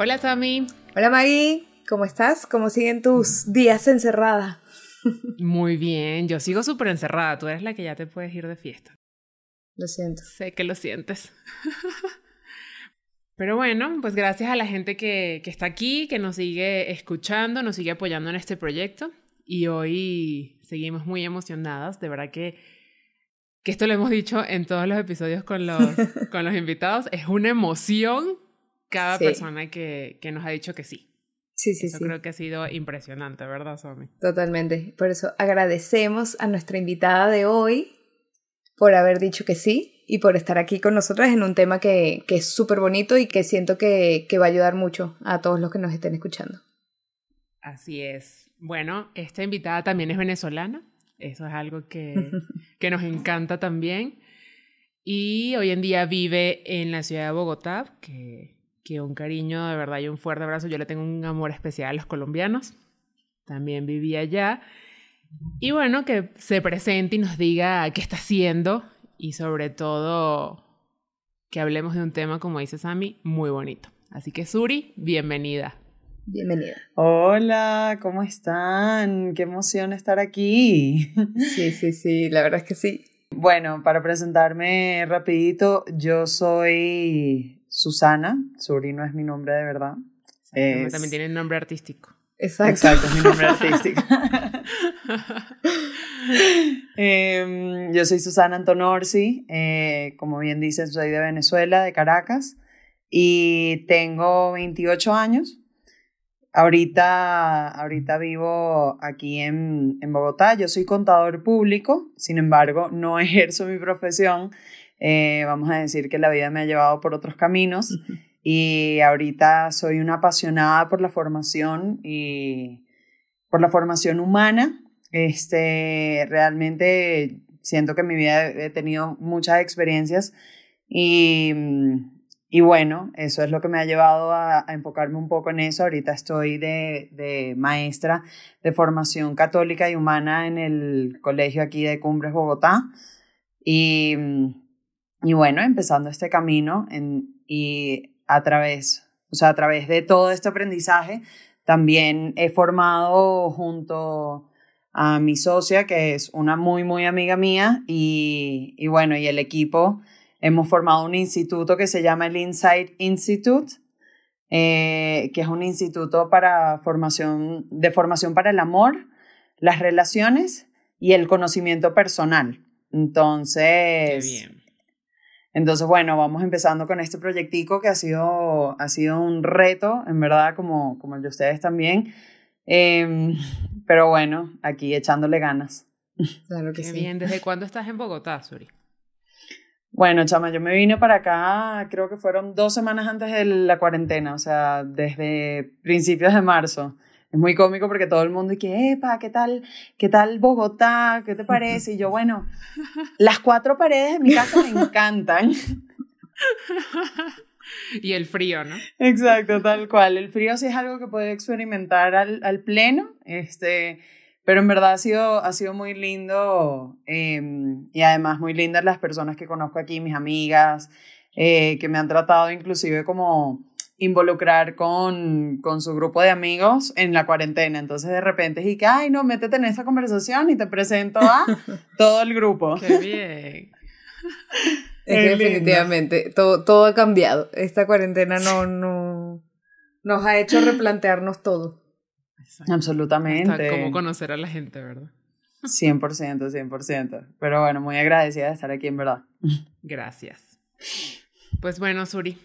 Hola Sami. Hola Maggie, ¿cómo estás? ¿Cómo siguen tus días encerrada? Muy bien, yo sigo súper encerrada. Tú eres la que ya te puedes ir de fiesta. Lo siento. Sé que lo sientes. Pero bueno, pues gracias a la gente que, que, está aquí, que nos sigue escuchando, nos sigue apoyando en este proyecto. Y hoy seguimos muy emocionadas. De verdad que, que esto lo hemos dicho en todos los episodios con los, con los invitados. Es una emoción cada persona que, que, nos ha dicho que sí. Sí, sí, Eso sí. creo que ha sido impresionante, ¿verdad, Somi? Totalmente. Por eso agradecemos a nuestra invitada de hoy por haber dicho que sí y por estar aquí con nosotras en un tema que, que es súper bonito y que siento que, que va a ayudar mucho a todos los que nos estén escuchando. Así es. Bueno, esta invitada también es venezolana. Eso es algo que, que nos encanta también. Y hoy en día vive en la ciudad de Bogotá, que que un cariño de verdad y un fuerte abrazo. Yo le tengo un amor especial a los colombianos. También vivía allá. Y bueno, que se presente y nos diga qué está haciendo y sobre todo que hablemos de un tema, como dice Sami, muy bonito. Así que Suri, bienvenida. Bienvenida. Hola, ¿cómo están? Qué emoción estar aquí. Sí, sí, sí, la verdad es que sí. Bueno, para presentarme rapidito, yo soy Susana, Suri no es mi nombre de verdad. Es... También tiene nombre artístico. Exacto. Exacto, es mi nombre artístico. eh, yo soy Susana Antonorsi, eh, como bien dices, soy de Venezuela, de Caracas, y tengo 28 años. Ahorita, ahorita vivo aquí en, en Bogotá, yo soy contador público, sin embargo, no ejerzo mi profesión. Eh, vamos a decir que la vida me ha llevado por otros caminos uh -huh. y ahorita soy una apasionada por la formación y por la formación humana. Este, realmente siento que en mi vida he tenido muchas experiencias y, y bueno, eso es lo que me ha llevado a, a enfocarme un poco en eso. Ahorita estoy de, de maestra de formación católica y humana en el colegio aquí de Cumbres, Bogotá. Y y bueno, empezando este camino en, y a través, o sea, a través de todo este aprendizaje, también he formado junto a mi socia, que es una muy, muy amiga mía, y, y bueno, y el equipo, hemos formado un instituto que se llama el Insight Institute, eh, que es un instituto para formación, de formación para el amor, las relaciones y el conocimiento personal. Entonces, Qué bien. Entonces, bueno, vamos empezando con este proyectico que ha sido, ha sido un reto, en verdad, como, como el de ustedes también. Eh, pero bueno, aquí echándole ganas. Claro que Qué sí. bien. ¿Desde cuándo estás en Bogotá, Suri? Bueno, chama, yo me vine para acá, creo que fueron dos semanas antes de la cuarentena, o sea, desde principios de marzo. Es muy cómico porque todo el mundo y que, epa, ¿qué tal? ¿Qué tal Bogotá? ¿Qué te parece? Y yo, bueno, las cuatro paredes de mi casa me encantan. y el frío, ¿no? Exacto, tal cual. El frío sí es algo que puede experimentar al, al pleno, este, pero en verdad ha sido, ha sido muy lindo eh, y además muy lindas las personas que conozco aquí, mis amigas, eh, que me han tratado inclusive como involucrar con, con su grupo de amigos en la cuarentena. Entonces de repente es y que, ay, no, métete en esa conversación y te presento a todo el grupo. Qué bien. Es que definitivamente todo, todo ha cambiado. Esta cuarentena no, no nos ha hecho replantearnos todo. Exacto. Absolutamente. Hasta cómo conocer a la gente, ¿verdad? 100%, 100%. Pero bueno, muy agradecida de estar aquí, en verdad. Gracias. Pues bueno, Suri,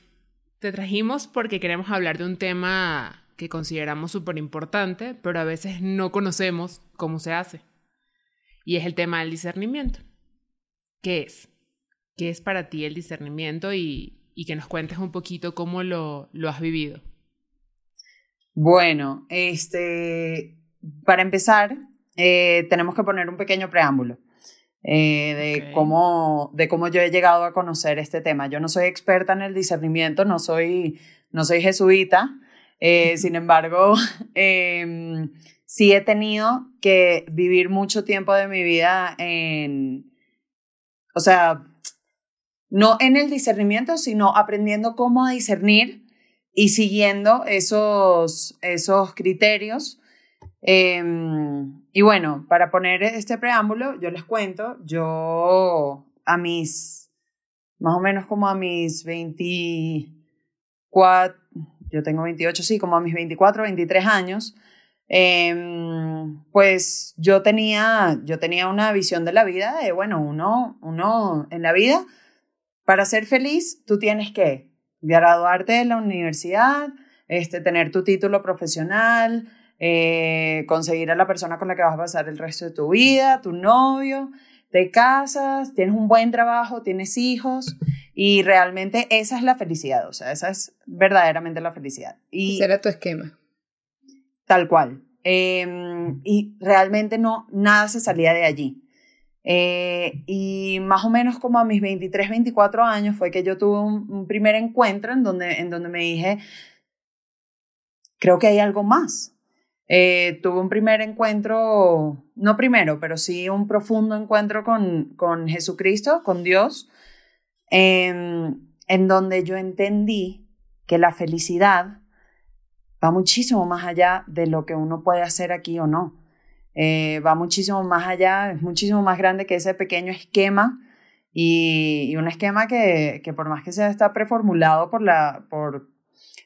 te trajimos porque queremos hablar de un tema que consideramos súper importante, pero a veces no conocemos cómo se hace. Y es el tema del discernimiento. ¿Qué es? ¿Qué es para ti el discernimiento y, que nos cuentes un poquito cómo lo, lo has vivido. Bueno, este, para empezar, eh, tenemos que poner un pequeño preámbulo. Eh, de, cómo, de cómo yo he llegado a conocer este tema. Yo no soy experta en el discernimiento, no soy, no soy jesuita, eh, sin embargo, em, sí he tenido que vivir mucho tiempo de mi vida en, o sea, no en el discernimiento, sino aprendiendo cómo discernir y siguiendo esos, esos criterios. Em, y bueno, para poner este preámbulo, yo les cuento, yo a mis, más o menos como a mis 24, yo tengo 28, sí, como a mis 24, 23 años, em, pues yo tenía, yo tenía una visión de la vida de, bueno, uno, uno en la vida, para ser feliz, tú tienes que graduarte de la universidad, este, tener tu título profesional, eh, conseguir a la persona con la que vas a pasar el resto de tu vida, tu novio, te casas, tienes un buen trabajo, tienes hijos y realmente esa es la felicidad, o sea, esa es verdaderamente la felicidad. Y Ese era tu esquema. Tal cual. Em, y realmente no, nada se salía de allí. Eh, y más o menos como a mis 23, 24 años fue que yo tuve un, primer encuentro en donde, en donde me dije, creo que hay algo más. Eh, tuve un primer encuentro, no primero, pero sí un profundo encuentro con, con Jesucristo, con Dios, en donde yo entendí que la felicidad va muchísimo más allá de lo que uno puede hacer aquí o no. Eh, va muchísimo más allá, es muchísimo más grande que ese pequeño esquema y, un esquema que, que, por más que sea está preformulado por, la, por,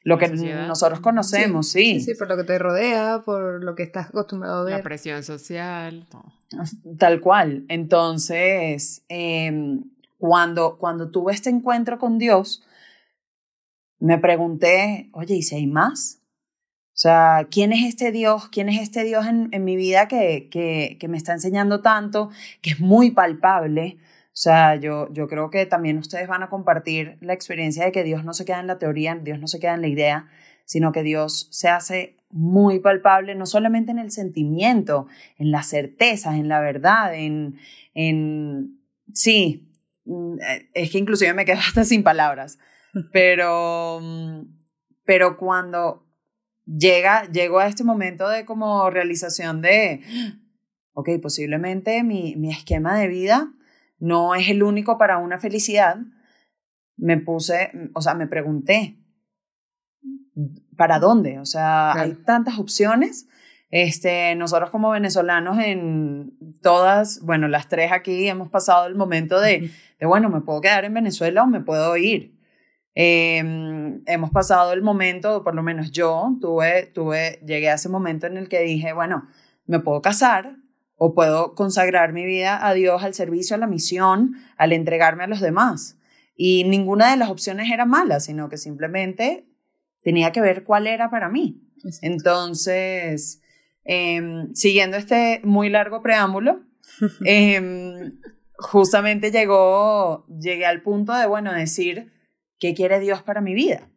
lo que nosotros conocemos, sí, sí. por lo que te rodea, por lo que estás acostumbrado a ver. La presión social. Tal cual. Entonces, em, cuando, cuando tuve este encuentro con Dios, me pregunté, oye, ¿y si hay más? O sea, ¿quién es este Dios? ¿Quién es este Dios en, en mi vida que, que, que, me está enseñando tanto, que es muy palpable? O sea, yo, yo creo que también ustedes van a compartir la experiencia de que Dios no se queda en la teoría, Dios no se queda en la idea, sino que Dios se hace muy palpable, no solamente en el sentimiento, en las certezas, en la verdad, en, en sí, mm, es que inclusive me quedo hasta sin palabras, pero, pero cuando llega, llego a este momento de como realización de, ok, posiblemente mi, mi esquema de vida no es el único para una felicidad, me puse, o sea, me pregunté, ¿para dónde? O sea, hay tantas opciones. Este, nosotros como venezolanos en todas, bueno, las tres aquí hemos pasado el momento de, de bueno, me puedo quedar en Venezuela o me puedo ir. Em, hemos pasado el momento, por lo menos yo tuve, tuve, llegué a ese momento en el que dije, bueno, me puedo casar, o puedo consagrar mi vida a Dios, al servicio, a la misión, al entregarme a los demás. Y ninguna de las opciones era mala, sino que simplemente tenía que ver cuál era para mí. Entonces, em, siguiendo este muy largo preámbulo, em, justamente llegó, llegué al punto de, bueno, decir, ¿qué quiere Dios para mi vida?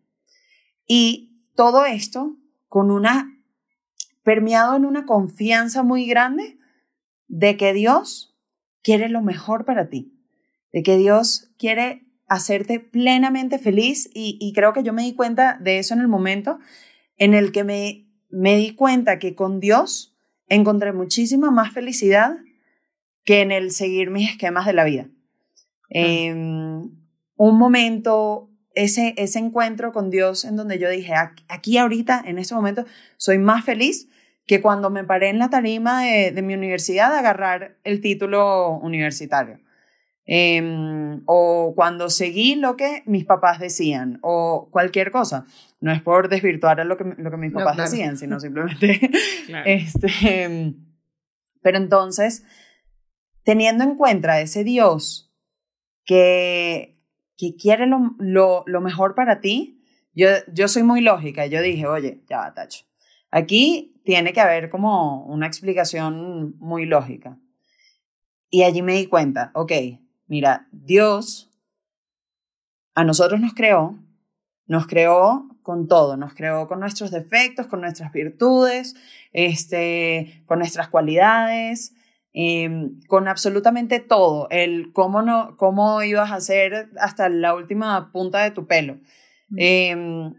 Y todo esto con una, permeado en una confianza muy grande de que Dios quiere lo mejor para ti, de que Dios quiere hacerte plenamente feliz y, creo que yo me di cuenta de eso en el momento en el que me, me di cuenta que con Dios encontré muchísima más felicidad que en el seguir mis esquemas de la vida. Em, un momento, ese, ese encuentro con Dios en donde yo dije, aquí ahorita, en este momento, soy más feliz que cuando me paré en la tarima de, de mi universidad a agarrar el título universitario. Em, o cuando seguí lo que mis papás decían, o cualquier cosa. No es por desvirtuar lo que, lo que mis papás decían, sino simplemente... este, pero entonces, teniendo en cuenta ese Dios que, que quiere lo, lo, lo mejor para ti, yo, yo soy muy lógica. Yo dije, oye, ya va, Tacho. Aquí tiene que haber como una explicación muy lógica. Y allí me di cuenta, ok, mira, Dios a nosotros nos creó, nos creó con todo, nos creó con nuestros defectos, con nuestras virtudes, este, con nuestras cualidades, em, con absolutamente todo, el cómo, no, cómo ibas a hacer hasta la última punta de tu pelo. Em,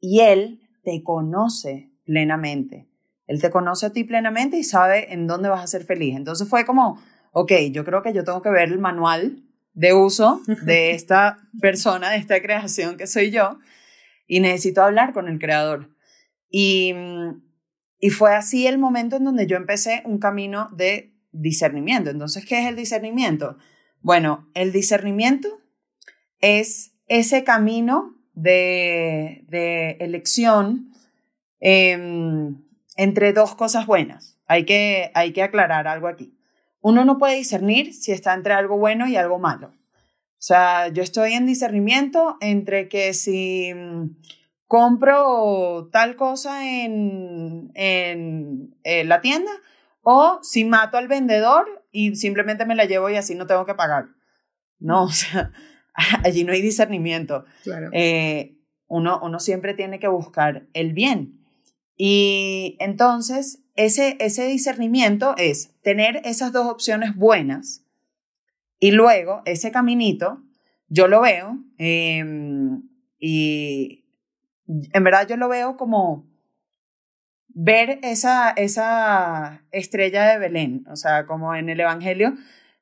y Él te conoce plenamente. Él te conoce a ti plenamente y sabe en dónde vas a ser feliz. Entonces fue como, ok, yo creo que yo tengo que ver el manual de uso de esta persona, de esta creación que soy yo, y necesito hablar con el creador. Y, y fue así el momento en donde yo empecé un camino de discernimiento. Entonces, ¿qué es el discernimiento? Bueno, el discernimiento es ese camino de, de elección em, entre dos cosas buenas. Hay que, hay que aclarar algo aquí. Uno no puede discernir si está entre algo bueno y algo malo. O sea, yo estoy en discernimiento entre que si mm, compro tal cosa en, en, en, la tienda o si mato al vendedor y simplemente me la llevo y así no tengo que pagar. No, o sea, allí no hay discernimiento. Claro. Eh, uno, uno siempre tiene que buscar el bien. Y entonces, ese, ese discernimiento es tener esas dos opciones buenas y luego ese caminito, yo lo veo em, y en verdad yo lo veo como ver esa, esa estrella de Belén, o sea, como en el Evangelio,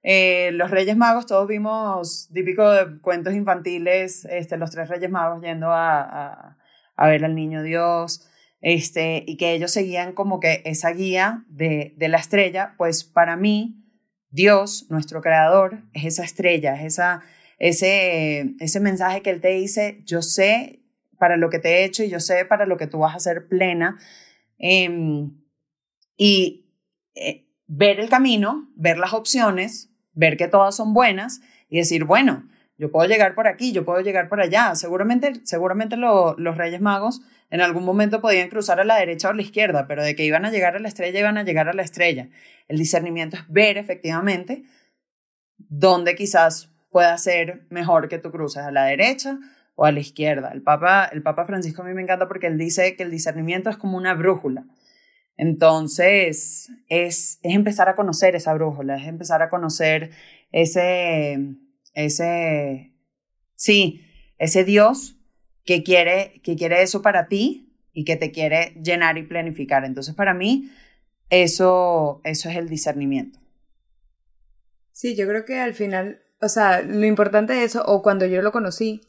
eh, los Reyes Magos, todos vimos típico de cuentos infantiles, este, los tres Reyes Magos yendo a, a, a ver al niño Dios, este, y que ellos seguían como que esa guía de, de la estrella, pues para mí, Dios, nuestro creador, es esa estrella, es esa, ese, ese mensaje que Él te dice, yo sé para lo que te he hecho y yo sé para lo que tú vas a ser plena. Em, y eh, ver el camino, ver las opciones, ver que todas son buenas y decir, bueno, yo puedo llegar por aquí, yo puedo llegar por allá. Seguramente, seguramente los Reyes Magos en algún momento podían cruzar a la derecha o a la izquierda, pero de que iban a llegar a la estrella, iban a llegar a la estrella. El discernimiento es ver efectivamente dónde quizás pueda ser mejor que tú cruces a la derecha o a la izquierda. El Papa, el Papa Francisco a mí me encanta porque él dice que el discernimiento es como una brújula. Entonces, es, es empezar a conocer esa brújula, es empezar a conocer ese, ese, sí, ese Dios que quiere, que quiere eso para ti y que te quiere llenar y planificar. Entonces, para mí, eso, eso es el discernimiento. Sí, yo creo que al final, o sea, lo importante de eso, o cuando yo lo conocí,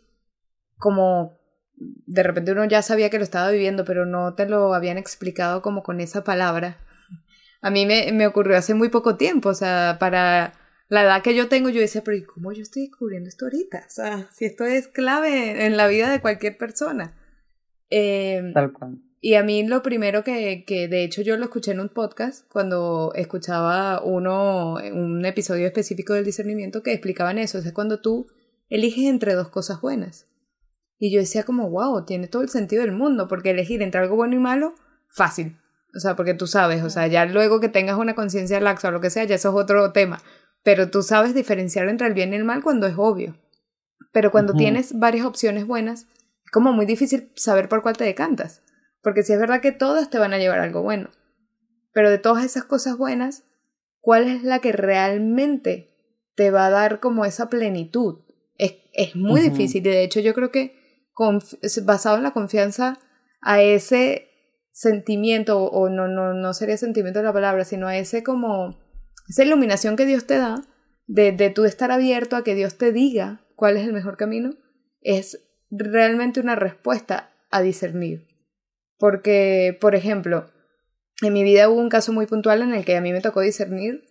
como de repente uno ya sabía que lo estaba viviendo, pero no te lo habían explicado como con esa palabra. A mí me, me ocurrió hace muy poco tiempo, o sea, para la edad que yo tengo, yo decía, pero ¿y cómo yo estoy descubriendo esto ahorita? O sea, si esto es clave en la vida de cualquier persona. Eh, Tal cual. Y a mí lo primero que, que, de hecho yo lo escuché en un podcast, cuando escuchaba uno, un episodio específico del discernimiento que explicaban eso, o sea, cuando tú eliges entre dos cosas buenas. Y yo decía como, wow, tiene todo el sentido del mundo, porque elegir entre algo bueno y malo, fácil. O sea, porque tú sabes, o sea, ya luego que tengas una conciencia laxa o lo que sea, ya eso es otro tema pero tú sabes diferenciar entre el bien y el mal cuando es obvio. Pero cuando tienes varias opciones buenas, es como muy difícil saber por cuál te decantas. Porque si es verdad que todas te van a llevar algo bueno. Pero de todas esas cosas buenas, ¿cuál es la que realmente te va a dar como esa plenitud? Es, es muy difícil y de hecho yo creo que basado en la confianza a ese sentimiento, o no, no, no sería sentimiento la palabra, sino a ese como esa iluminación que Dios te da, de, de tú estar abierto a que Dios te diga cuál es el mejor camino, es realmente una respuesta a discernir. Porque, por ejemplo, en mi vida hubo un caso muy puntual en el que a mí me tocó discernir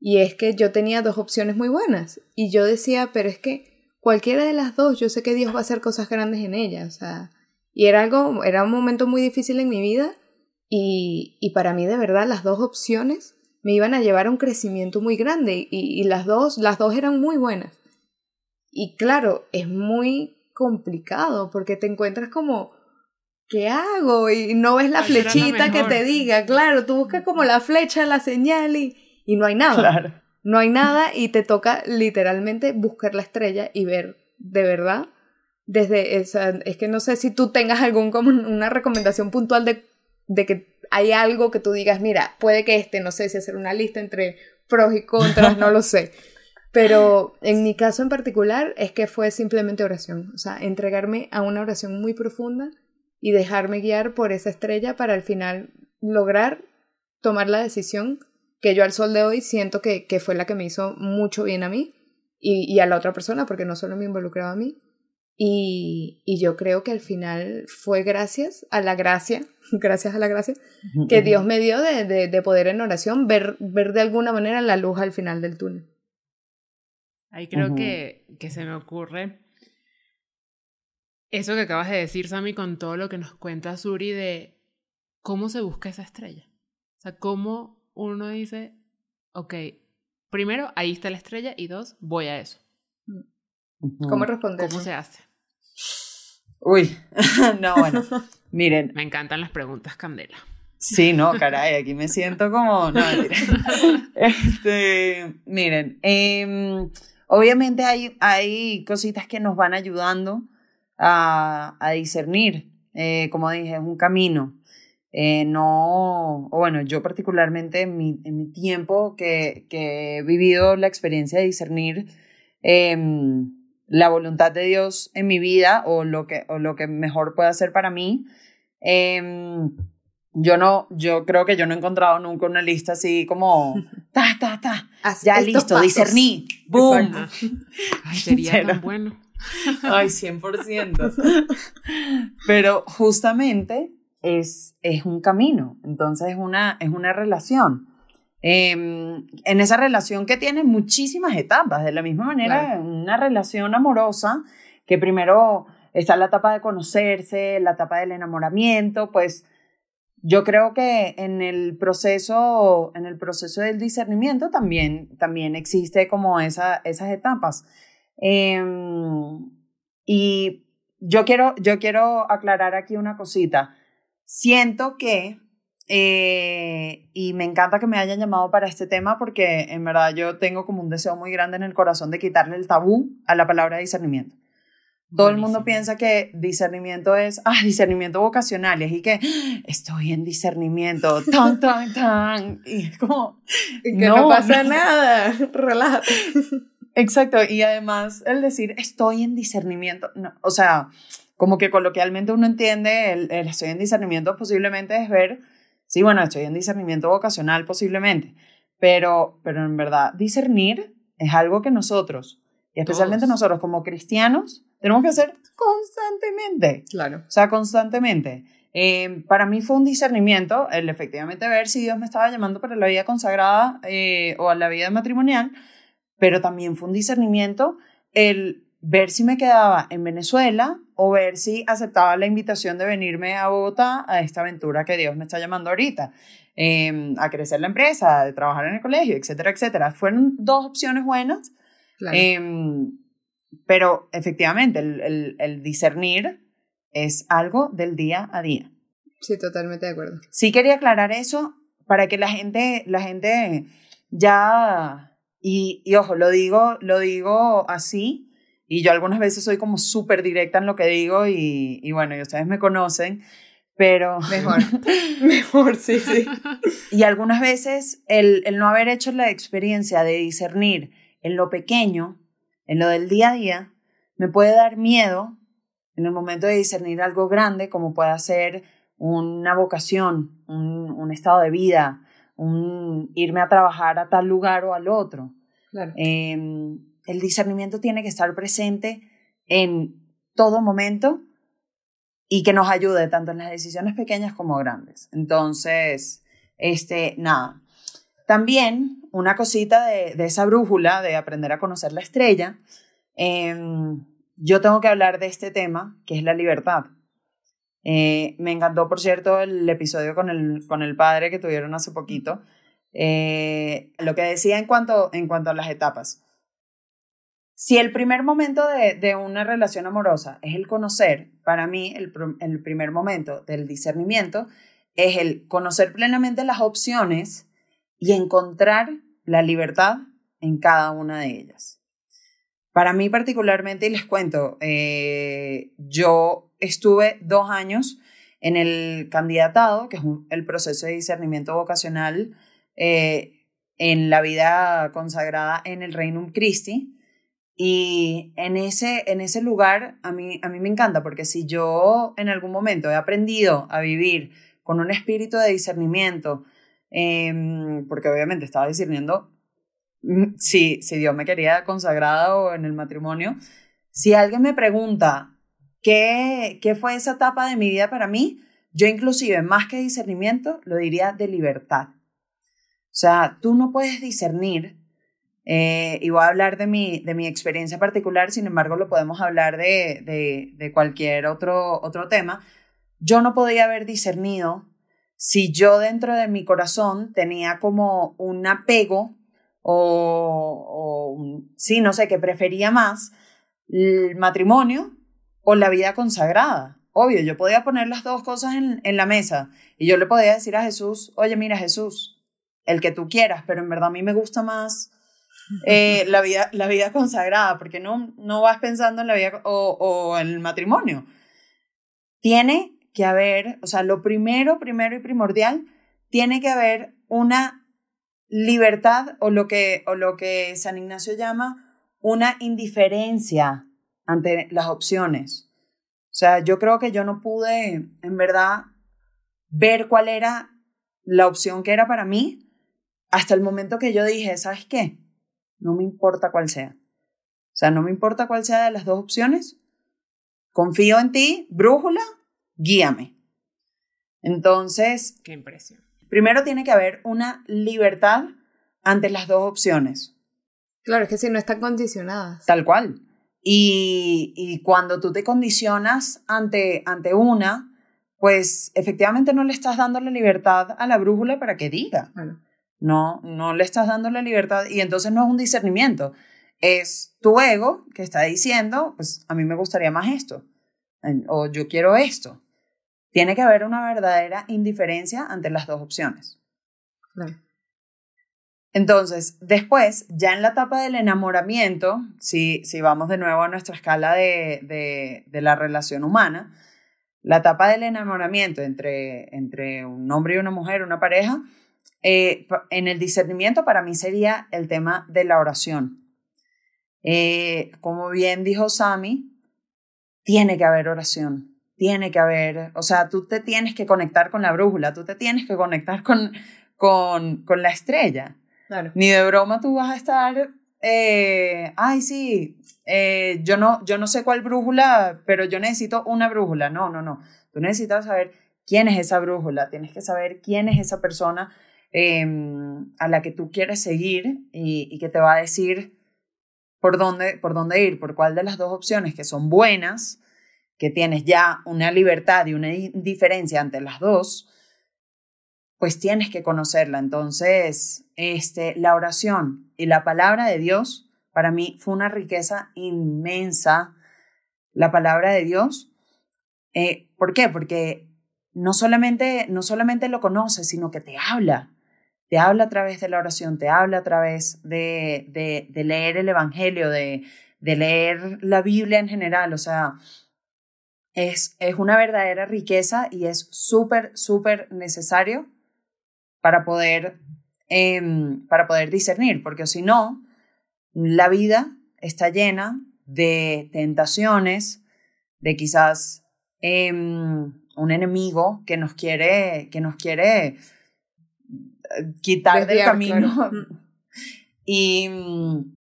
y es que yo tenía dos opciones muy buenas y yo decía, pero es que cualquiera de las dos, yo sé que Dios va a hacer cosas grandes en ellas, o sea, y era algo, era un momento muy difícil en mi vida y, y para mí de verdad las dos opciones me iban a llevar a un crecimiento muy grande y, las, dos, las dos eran muy buenas. Y claro, es muy complicado porque te encuentras como, ¿qué hago? Y no ves la flechita que te diga, claro, tú buscas como la flecha, la señal y, y no hay nada. No hay nada y te toca literalmente buscar la estrella y ver de verdad. Desde esa, es que no sé si tú tengas algún como una recomendación puntual de, de que hay algo que tú digas, mira, puede que este, no sé si hacer una lista entre pros y contras, no lo sé. Pero en mi caso en particular es que fue simplemente oración, o sea, entregarme a una oración muy profunda y dejarme guiar por esa estrella para al final lograr tomar la decisión que yo al sol de hoy siento que, que fue la que me hizo mucho bien a mí y, y, a la otra persona, porque no solo me involucraba a mí. Y, y yo creo que al final fue gracias a la gracia, gracias a la gracia, que Dios me dio de, de, de poder en oración ver, ver de alguna manera la luz al final del túnel. Ahí creo uh -huh. que, que se me ocurre eso que acabas de decir, Sammy, con todo lo que nos cuenta Suri de cómo se busca esa estrella. O sea, cómo uno dice, ok, primero, ahí está la estrella y dos, voy a eso. ¿Cómo responder? ¿Cómo se hace? Uy, no, bueno, miren. Me encantan las preguntas, Candela. Sí, no, caray, aquí me siento como... No, este, miren, eh, obviamente hay, hay cositas que nos van ayudando a, a discernir. Eh, como dije, es un camino. Eh, no, bueno, yo particularmente en mi, en mi tiempo que, que, he vivido la experiencia de discernir eh, la voluntad de Dios en mi vida o lo que, o lo que mejor puede hacer para mí, em, yo no, yo creo que yo no he encontrado nunca una lista así como, ta, ta, ta, ya listo, pasos. discerní, boom. Ay, sería tan bueno. Ay, 100%. Pero justamente es, es un camino, entonces es una, es una relación. Eh, en esa relación que tiene muchísimas etapas, de la misma manera, claro. una relación amorosa, que primero está la etapa de conocerse, la etapa del enamoramiento, pues yo creo que en el proceso, en el proceso del discernimiento también, también existe como esa, esas etapas. Eh, y yo quiero, yo quiero aclarar aquí una cosita. Siento que, eh, y me encanta que me hayan llamado para este tema porque en verdad yo tengo como un deseo muy grande en el corazón de quitarle el tabú a la palabra discernimiento. Todo Buenísimo. el mundo piensa que discernimiento es, ah, discernimiento vocacional, y que estoy en discernimiento, tan, tan, tan, y es como, que no, no pasa no. nada, relájate. Exacto, y además el decir estoy en discernimiento, no, o sea, como que coloquialmente uno entiende el, el, estoy en discernimiento posiblemente es ver, sí, bueno, estoy en discernimiento vocacional posiblemente, pero, pero en verdad discernir es algo que nosotros, y especialmente Todos. nosotros como cristianos, tenemos que hacer constantemente. Claro. O sea, constantemente. Eh, para mí fue un discernimiento el efectivamente ver si Dios me estaba llamando para la vida consagrada eh, o a la vida matrimonial, pero también fue un discernimiento el ver si me quedaba en Venezuela o ver si aceptaba la invitación de venirme a Bogotá a esta aventura que Dios me está llamando ahorita, eh, a crecer la empresa, de trabajar en el colegio, etcétera, etcétera. Fueron dos opciones buenas. Claro. Eh, pero efectivamente, el, el, el, discernir es algo del día a día. Sí, totalmente de acuerdo. Sí quería aclarar eso para que la gente, la gente ya, y, y ojo, lo digo, lo digo así, y yo algunas veces soy como súper directa en lo que digo, y, y bueno, y ustedes me conocen, pero... Mejor, mejor, sí, sí. Y algunas veces el, el no haber hecho la experiencia de discernir en lo pequeño, en lo del día a día, me puede dar miedo en el momento de discernir algo grande, como puede ser una vocación, un, un estado de vida, un irme a trabajar a tal lugar o al otro. Claro. Eh, el discernimiento tiene que estar presente en todo momento y que nos ayude tanto en las decisiones pequeñas como grandes. Entonces, este, nada. También una cosita de, esa brújula, de aprender a conocer la estrella, eh, yo tengo que hablar de este tema, que es la libertad. Eh, me encantó, por cierto, el episodio con el, con el padre que tuvieron hace poquito. Eh, lo que decía en cuanto, en cuanto a las etapas. Si el primer momento de, de, una relación amorosa es el conocer, para mí el, el primer momento del discernimiento es el conocer plenamente las opciones y encontrar la libertad en cada una de ellas. Para mí particularmente, y les cuento, eh, yo estuve dos años en el candidatado, que es el proceso de discernimiento vocacional eh, en la vida consagrada en el Reino Christi. Y en ese, en ese lugar a mí, a mí me encanta, porque si yo en algún momento he aprendido a vivir con un espíritu de discernimiento, em, porque obviamente estaba discerniendo mm, si, si Dios me quería consagrada o en el matrimonio, si alguien me pregunta qué, qué fue esa etapa de mi vida para mí, yo inclusive más que discernimiento lo diría de libertad. O sea, tú no puedes discernir, eh, y voy a hablar de mi, de mi experiencia particular, sin embargo lo podemos hablar de, de, de cualquier otro, otro tema. Yo no podía haber discernido si yo dentro de mi corazón tenía como un apego o, o sí, no sé, que prefería más el matrimonio o la vida consagrada. Obvio, yo podía poner las dos cosas en, en la mesa y yo le podía decir a Jesús, oye, mira Jesús, el que tú quieras, pero en verdad a mí me gusta más eh, la, vida, la vida consagrada, porque no, no vas pensando en la vida o, o en el matrimonio. Tiene que haber, o sea, lo primero, primero y primordial, tiene que haber una libertad o lo que, o lo que San Ignacio llama una indiferencia ante las opciones. O sea, yo creo que yo no pude, en verdad, ver cuál era la opción que era para mí hasta el momento que yo dije, ¿sabes qué? No me importa cuál sea. O sea, no me importa cuál sea de las dos opciones. Confío en ti, brújula, guíame. Entonces, qué impresión. Primero tiene que haber una libertad ante las dos opciones. Claro, es que si no están condicionadas. Tal cual. Y, y cuando tú te condicionas ante, ante una, pues efectivamente no le estás dando la libertad a la brújula para que diga. Bueno. No, no le estás dando la libertad y entonces no es un discernimiento. Es tu ego que está diciendo, pues a mí me gustaría más esto o yo quiero esto. Tiene que haber una verdadera indiferencia ante las dos opciones. Entonces, después, ya en la etapa del enamoramiento, si, si vamos de nuevo a nuestra escala de, de, de la relación humana, la etapa del enamoramiento entre, entre un hombre y una mujer, una pareja, eh, en el discernimiento para mí sería el tema de la oración. Eh, como bien dijo Sami, tiene que haber oración, tiene que haber, o sea, tú te tienes que conectar con la brújula, tú te tienes que conectar con, con, con la estrella. Ni de broma tú vas a estar, eh, ay, sí, yo, no, yo no sé cuál brújula, pero yo necesito una brújula. No, no, no. Tú necesitas saber quién es esa brújula, tienes que saber quién es esa persona Em, a la que tú quieres seguir y, que te va a decir por dónde, por dónde ir, por cuál de las dos opciones que son buenas, que tienes ya una libertad y una diferencia ante las dos, pues tienes que conocerla. Entonces, este, la oración y la palabra de Dios para mí fue una riqueza inmensa. La palabra de Dios. Eh, ¿Por qué? Porque no solamente, no solamente lo conoces, sino que te habla te habla a través de la oración, te habla a través de, de, leer el Evangelio, de, de, leer la Biblia en general. O sea, es, es una verdadera riqueza y es súper, súper necesario para poder, em, para poder discernir, porque si no, la vida está llena de tentaciones, de quizás em, un enemigo que nos quiere, que nos quiere quitar del camino. Y mm,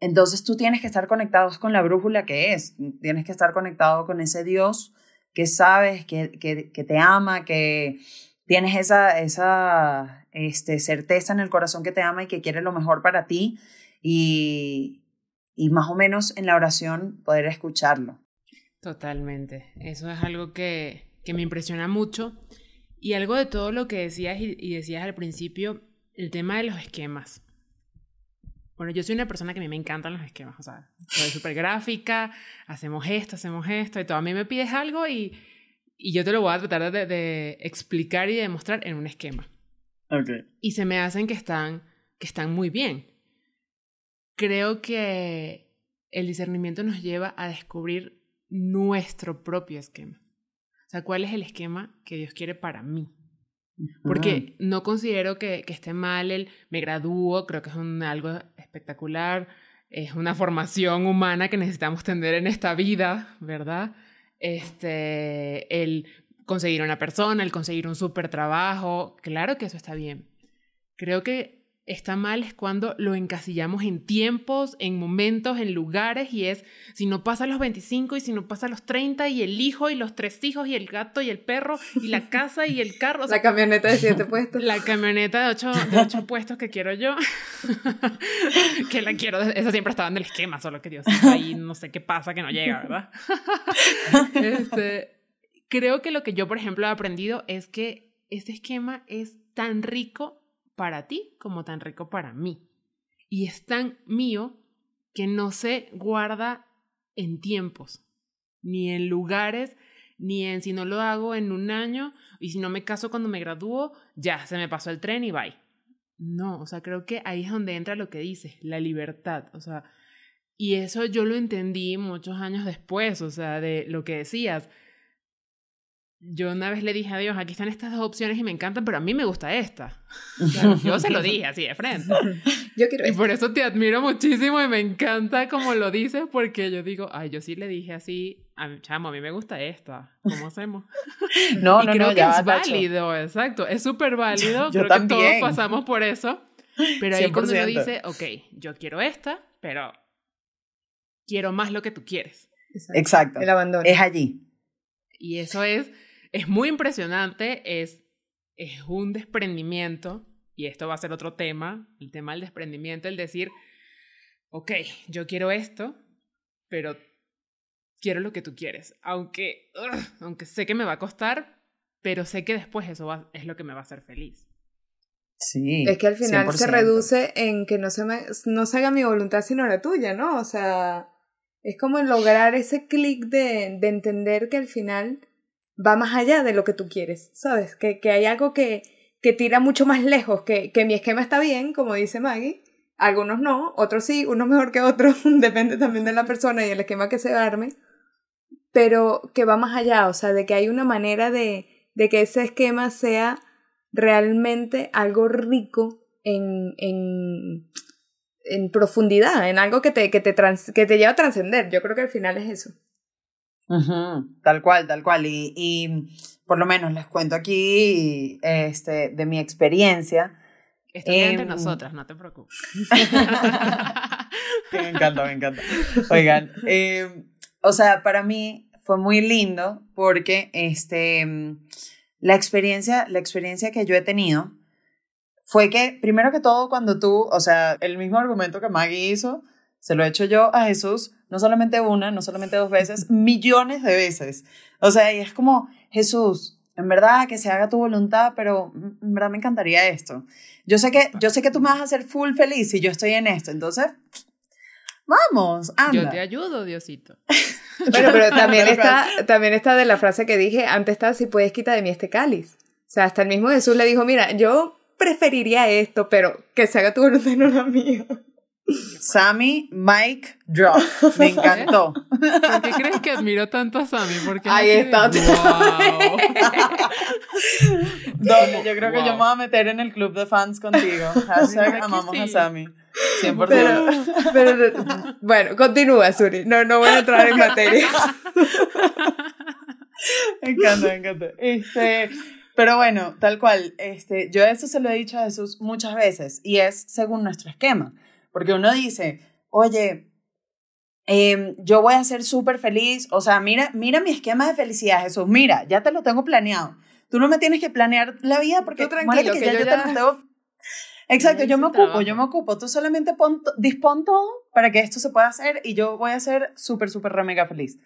entonces tú tienes que estar conectados con la brújula que es, tienes que estar conectado con ese Dios que sabes, que, que, que te ama, que tienes esa, esa este, certeza en el corazón que te ama y que quiere lo mejor para ti. Y, y más o menos en la oración poder escucharlo. Totalmente, eso es algo que, que me impresiona mucho y algo de todo lo que decías y, decías al principio, el tema de los esquemas. Bueno, yo soy una persona que a mí me encantan los esquemas, o sea, soy súper gráfica, hacemos esto, hacemos esto, y todo. A mí me pides algo y, y yo te lo voy a tratar de, de, explicar y demostrar en un esquema. Okay. Y se me hacen que están, que están muy bien. Creo que el discernimiento nos lleva a descubrir nuestro propio esquema. O sea, ¿cuál es el esquema que Dios quiere para mí? Porque no considero que, que, esté mal el me gradúo, creo que es un, algo espectacular, es una formación humana que necesitamos tener en esta vida, ¿verdad? Este, el conseguir una persona, el conseguir un súper trabajo, claro que eso está bien. Creo que está mal es cuando lo encasillamos en tiempos, en momentos, en lugares y es si no pasa los 25 y si no pasa los 30 y el hijo y los tres hijos y el gato y el perro y la casa y el carro. la camioneta de siete puestos. La camioneta de ocho, de ocho puestos que quiero yo. que la quiero, esa siempre estaba en el esquema, solo que Dios ahí no sé qué pasa que no llega, ¿verdad? este, creo que lo que yo, por ejemplo, he aprendido es que este esquema es tan rico para ti como tan rico para mí. Y es tan mío que no se guarda en tiempos, ni en lugares, ni en si no lo hago en un año y si no me caso cuando me gradúo, ya se me pasó el tren y bye. No, o sea, creo que ahí es donde entra lo que dices, la libertad, o sea, y eso yo lo entendí muchos años después, o sea, de lo que decías, yo una vez le dije a Dios, aquí están estas dos opciones y me encantan, pero a mí me gusta esta. yo se lo dije así de frente. Yo quiero Y por eso te admiro muchísimo y me encanta como lo dices, porque yo digo, ay, yo sí le dije así, a chamo, a mí me gusta esta. ¿Cómo hacemos? No, no, creo no, que es válido, exacto. Es súper válido. creo que todos pasamos por eso. Pero ahí cuando uno dice, ok, yo quiero esta, pero quiero más lo que tú quieres. Exacto. El abandono. Es allí. Y eso es es muy impresionante, es, es un desprendimiento, y esto va a ser otro tema, el tema del desprendimiento, el decir, ok, yo quiero esto, pero quiero lo que tú quieres, aunque, aunque sé que me va a costar, pero sé que después eso es lo que me va a hacer feliz. Sí. Es que al final se reduce en que no se, me, no se haga mi voluntad sino la tuya, ¿no? O sea, es como lograr ese clic de, de entender que al final va más allá de lo que tú quieres, ¿sabes? Que, que hay algo que, que tira mucho más lejos, que, que mi esquema está bien, como dice Maggie, algunos no, otros sí, unos mejor que otros, depende también de la persona y el esquema que se arme, pero que va más allá, o sea, de que hay una manera de, de que ese esquema sea realmente algo rico en, en, en profundidad, en algo que te, que te, que te lleva a trascender. Yo creo que al final es eso. Tal cual, tal cual. Y, y, por lo menos les cuento aquí este, de mi experiencia. Estoy entre nosotras, no te preocupes. me encanta, me encanta. Oigan, em, o sea, para mí fue muy lindo porque este, la, experiencia, la experiencia que yo he tenido fue que, primero que todo, cuando tú, o sea, el mismo argumento que Maggie hizo, se lo he hecho yo a Jesús, no solamente una, no solamente dos veces, millones de veces. O sea, y es como, Jesús, en verdad que se haga tu voluntad, pero en verdad me encantaría esto. Yo sé que, yo sé que tú me vas a hacer full feliz si yo estoy en esto, entonces, vamos, anda. Yo te ayudo, Diosito. bueno, pero también está, también está de la frase que dije, antes está, si puedes quitar de mí este cáliz. O sea, hasta el mismo Jesús le dijo, mira, yo preferiría esto, pero que se haga tu voluntad y no la mía. Sammy, Mike, Drop. Me encantó. ¿Por qué crees que admiro tanto a Sammy? Porque Ahí está. Wow. yo creo que yo me voy a meter en el club de fans contigo. Hashtag amamos a Sammy. 100%. Pero, bueno, continúa, Suri. No, no voy a entrar en materia. me encanta, me encanta. Este, pero bueno, tal cual, este, yo eso se lo he dicho a Jesús muchas veces y es según nuestro esquema. Porque uno dice, oye, em, yo voy a ser súper feliz, o sea, mira, mira mi esquema de felicidad, Jesús, mira, ya te lo tengo planeado. Tú no me tienes que planear la vida porque Tú tranquilo, que, ya, yo, te lo tengo... Exacto, yo me ocupo, yo me ocupo. Tú solamente pon, dispón todo para que esto se pueda hacer y yo voy a ser súper, súper re mega feliz.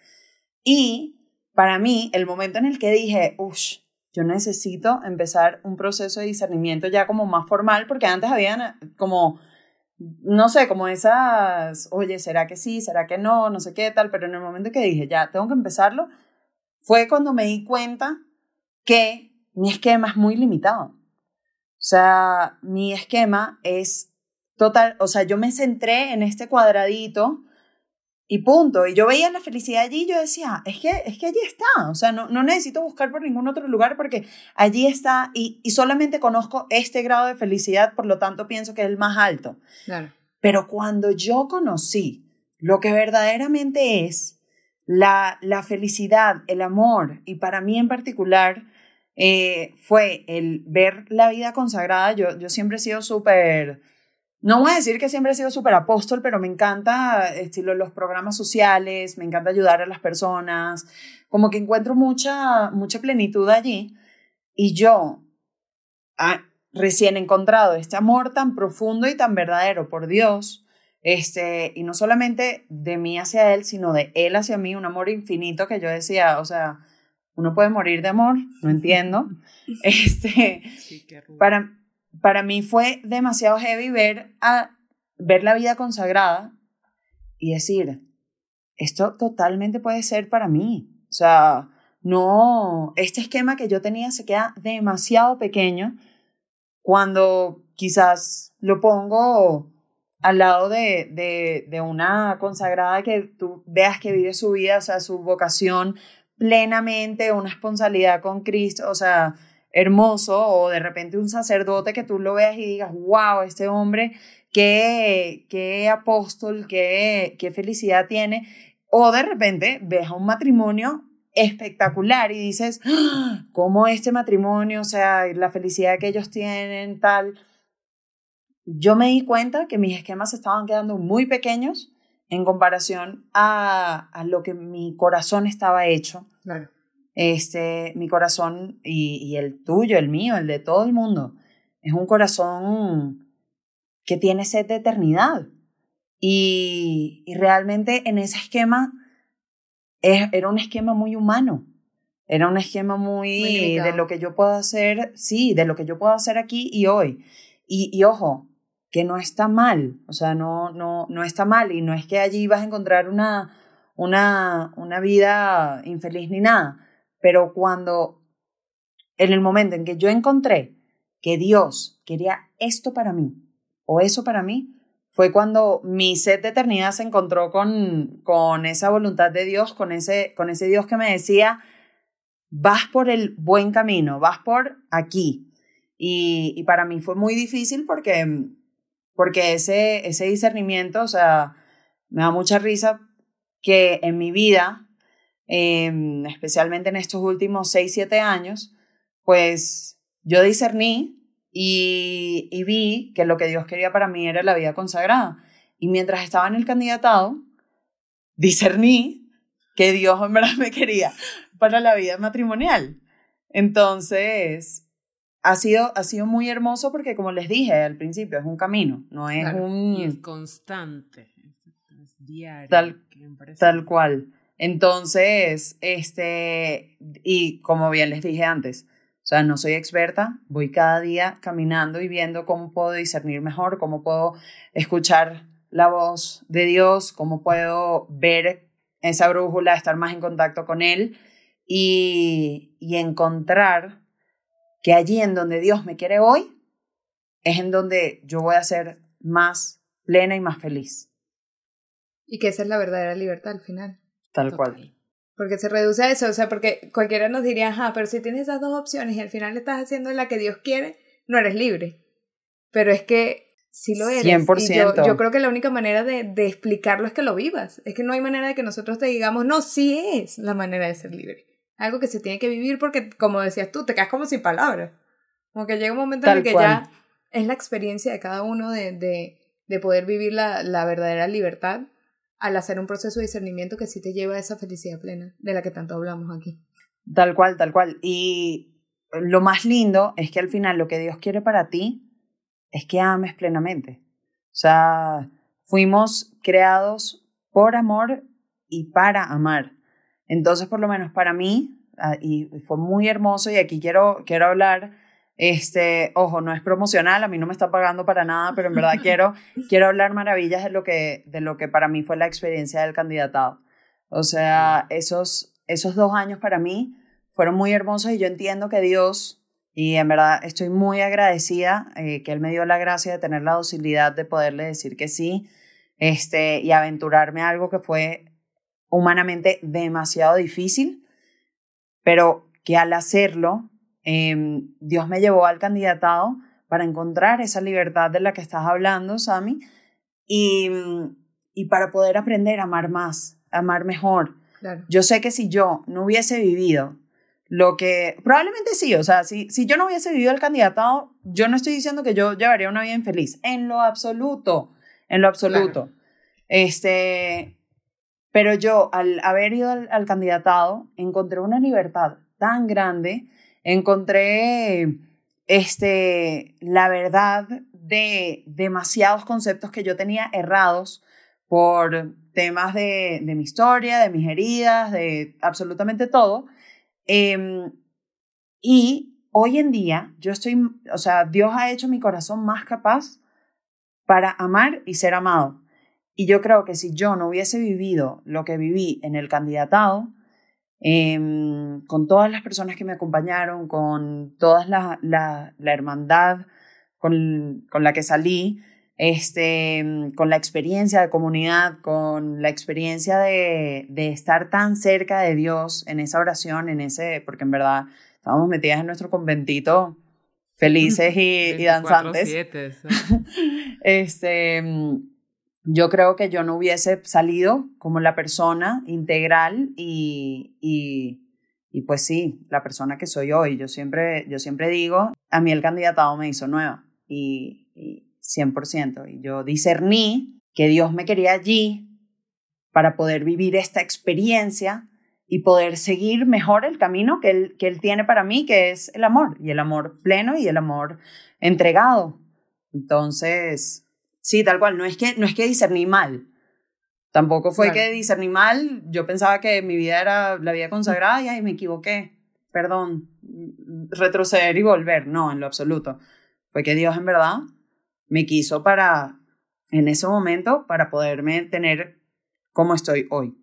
Y para mí, el momento en el que dije, uff, yo necesito empezar un proceso de discernimiento ya como más formal, porque antes había como no sé, como esas, oye, ¿será que sí? ¿Será que no? No sé qué tal, pero en el momento que dije, ya, tengo que empezarlo, fue cuando me di cuenta que mi esquema es muy limitado. O sea, mi esquema es total, o sea, yo me centré en este cuadradito y punto. Y yo veía la felicidad allí y yo decía, es que, es que allí está. O sea, no, no necesito buscar por ningún otro lugar porque allí está y, y, solamente conozco este grado de felicidad, por lo tanto pienso que es el más alto. Claro. Pero cuando yo conocí lo que verdaderamente es la, la felicidad, el amor, y para mí en particular eh, fue el ver la vida consagrada, yo, yo siempre he sido súper no voy a decir que siempre he sido súper apóstol, pero me encanta estilo los programas sociales, me encanta ayudar a las personas, como que encuentro mucha, mucha plenitud allí. Y yo, ah, recién encontrado este amor tan profundo y tan verdadero por Dios, este, y no solamente de mí hacia Él, sino de Él hacia mí, un amor infinito que yo decía, o sea, uno puede morir de amor, no entiendo. Este, para, para mí fue demasiado heavy ver, a, ver la vida consagrada y decir, esto totalmente puede ser para mí. O sea, no, este esquema que yo tenía se queda demasiado pequeño cuando quizás lo pongo al lado de, de, de, una consagrada que tú veas que vive su vida, o sea, su vocación plenamente, una responsabilidad con Cristo, o sea, hermoso o de repente un sacerdote que tú lo veas y digas, wow, este hombre, qué, qué apóstol, qué, qué felicidad tiene. O de repente ves a un matrimonio espectacular y dices, ¡Ah! ¿cómo este matrimonio, o sea, la felicidad que ellos tienen, tal? Yo me di cuenta que mis esquemas estaban quedando muy pequeños en comparación a, a lo que mi corazón estaba hecho. Claro este, mi corazón y, el tuyo, el mío, el de todo el mundo, es un corazón que tiene sed de eternidad. Y, realmente en ese esquema era un esquema muy humano. Era un esquema muy, de lo que yo puedo hacer, sí, de lo que yo puedo hacer aquí y hoy. Y, y ojo, que no está mal, o sea, no, no, no está mal y no es que allí vas a encontrar una, una, una vida infeliz ni nada, pero cuando, en el momento en que yo encontré que Dios quería esto para mí o eso para mí, fue cuando mi sed de eternidad se encontró con, con esa voluntad de Dios, con ese, con ese Dios que me decía, vas por el buen camino, vas por aquí. Y, y para mí fue muy difícil porque, porque ese, ese discernimiento, o sea, me da mucha risa que en mi vida Em, especialmente en estos últimos 6, 7 años, pues yo discerní y, y vi que lo que Dios quería para mí era la vida consagrada. Y mientras estaba en el candidatado, discerní que Dios en verdad me quería para la vida matrimonial. Entonces, ha sido, ha sido muy hermoso porque, como les dije al principio, es un camino, no es un... es constante, es diario. Tal, tal cual. Entonces, este, y como bien les dije antes, o sea, no soy experta, voy cada día caminando y viendo cómo puedo discernir mejor, cómo puedo escuchar la voz de Dios, cómo puedo ver esa brújula, estar más en contacto con Él y, y encontrar que allí en donde Dios me quiere hoy es en donde yo voy a ser más plena y más feliz. Y que esa es la verdadera libertad al final. Tal cual. Porque se reduce a eso, o sea, porque cualquiera nos diría, ajá, pero si tienes esas dos opciones y al final estás haciendo la que Dios quiere, no eres libre. Pero es que sí lo eres. 100%. Y yo, yo creo que la única manera de, de explicarlo es que lo vivas. Es que no hay manera de que nosotros te digamos, no, sí es la manera de ser libre. Algo que se tiene que vivir porque, como decías tú, te quedas como sin palabras. Como que llega un momento en el que ya es la experiencia de cada uno de, de, de poder vivir la, la verdadera libertad al hacer un proceso de discernimiento que sí te lleva a esa felicidad plena de la que tanto hablamos aquí. Tal cual, tal cual. Y lo más lindo es que al final lo que Dios quiere para ti es que ames plenamente. O sea, fuimos creados por amor y para amar. Entonces, por lo menos para mí, ah, y fue muy hermoso, y aquí quiero, quiero hablar este, ojo, no es promocional, a mí no me está pagando para nada, pero en verdad quiero, quiero hablar maravillas de lo, que, de lo que para mí fue la experiencia del candidatado. O sea, esos, esos dos años para mí fueron muy hermosos y yo entiendo que Dios, y en verdad estoy muy agradecida eh, que Él me dio la gracia de tener la docilidad de poderle decir que sí, este, y aventurarme a algo que fue humanamente demasiado difícil, pero que al hacerlo, em, Dios me llevó al candidatado para encontrar esa libertad de la que estás hablando, Sami, y, y para poder aprender a amar más, a amar mejor. Yo sé que si yo no hubiese vivido lo que, probablemente sí, o sea, si, si yo no hubiese vivido el candidatado, yo no estoy diciendo que yo llevaría una vida infeliz, en lo absoluto, en lo absoluto. Este, pero yo, al haber ido al, al, candidatado, encontré una libertad tan grande, encontré este, la verdad de demasiados conceptos que yo tenía errados por temas de, de mi historia, de mis heridas, de absolutamente todo. Em, y hoy en día yo estoy, o sea, Dios ha hecho mi corazón más capaz para amar y ser amado. Y yo creo que si yo no hubiese vivido lo que viví en el candidatado, Em, con todas las personas que me acompañaron, con toda la, la, la hermandad con, con, la que salí, este, con la experiencia de comunidad, con la experiencia de, de, estar tan cerca de Dios en esa oración, en ese, porque en verdad estábamos metidas en nuestro conventito felices y, y danzantes. este, yo creo que yo no hubiese salido como la persona integral y, y, pues sí, la persona que soy hoy. Yo siempre, yo siempre digo, a mí el candidatado me hizo nueva y, y 100%. Y yo discerní que Dios me quería allí para poder vivir esta experiencia y poder seguir mejor el camino que él, que él tiene para mí, que es el amor, y el amor pleno y el amor entregado. Entonces, Sí, tal cual. No es que, no es que discerní mal. Tampoco fue que discerní mal. Yo pensaba que mi vida era la vida consagrada y me equivoqué. Perdón. Retroceder y volver. No, en lo absoluto. Fue que Dios en verdad me quiso para, en ese momento, para poderme tener como estoy hoy.